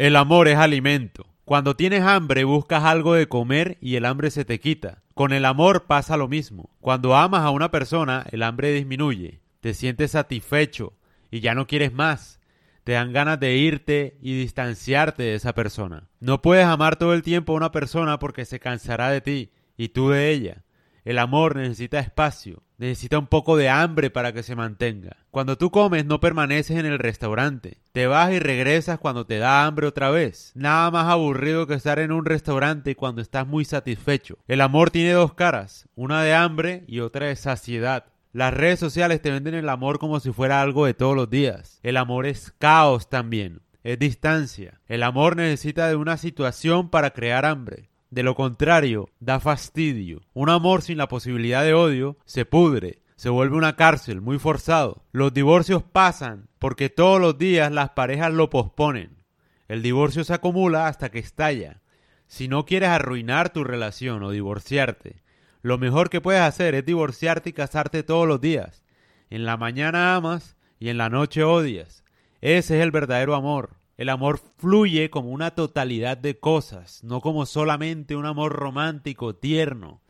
El amor es alimento. Cuando tienes hambre buscas algo de comer y el hambre se te quita. Con el amor pasa lo mismo. Cuando amas a una persona, el hambre disminuye. Te sientes satisfecho y ya no quieres más. Te dan ganas de irte y distanciarte de esa persona. No puedes amar todo el tiempo a una persona porque se cansará de ti y tú de ella. El amor necesita espacio, necesita un poco de hambre para que se mantenga. Cuando tú comes no permaneces en el restaurante, te vas y regresas cuando te da hambre otra vez. Nada más aburrido que estar en un restaurante cuando estás muy satisfecho. El amor tiene dos caras, una de hambre y otra de saciedad. Las redes sociales te venden el amor como si fuera algo de todos los días. El amor es caos también, es distancia. El amor necesita de una situación para crear hambre. De lo contrario, da fastidio. Un amor sin la posibilidad de odio se pudre, se vuelve una cárcel muy forzado. Los divorcios pasan porque todos los días las parejas lo posponen. El divorcio se acumula hasta que estalla. Si no quieres arruinar tu relación o divorciarte, lo mejor que puedes hacer es divorciarte y casarte todos los días. En la mañana amas y en la noche odias. Ese es el verdadero amor. El amor fluye como una totalidad de cosas, no como solamente un amor romántico, tierno,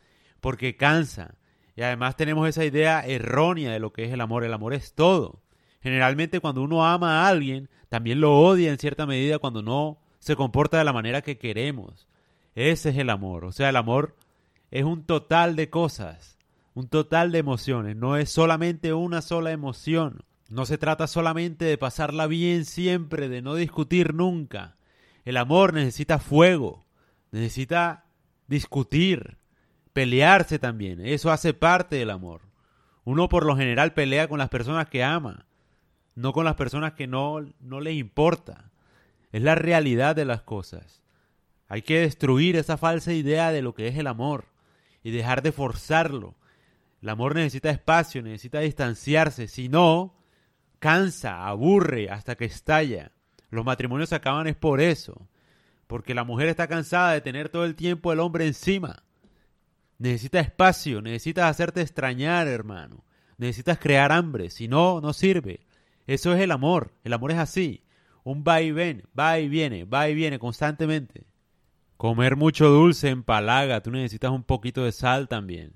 porque cansa. Y además tenemos esa idea errónea de lo que es el amor. El amor es todo. Generalmente cuando uno ama a alguien, también lo odia en cierta medida cuando no se comporta de la manera que queremos. Ese es el amor. O sea, el amor es un total de cosas, un total de emociones. No es solamente una sola emoción. No se trata solamente de pasarla bien siempre, de no discutir nunca. El amor necesita fuego, necesita discutir, pelearse también. Eso hace parte del amor. Uno por lo general pelea con las personas que ama, no con las personas que no, no les importa. Es la realidad de las cosas. Hay que destruir esa falsa idea de lo que es el amor y dejar de forzarlo. El amor necesita espacio, necesita distanciarse. Si no, cansa, aburre hasta que estalla. Los matrimonios se acaban es por eso, porque la mujer está cansada de tener todo el tiempo el hombre encima. Necesita espacio, necesitas hacerte extrañar, hermano. Necesitas crear hambre, si no, no sirve. Eso es el amor, el amor es así. Un va y ven, va y viene, va y viene constantemente. Comer mucho dulce empalaga, tú necesitas un poquito de sal también.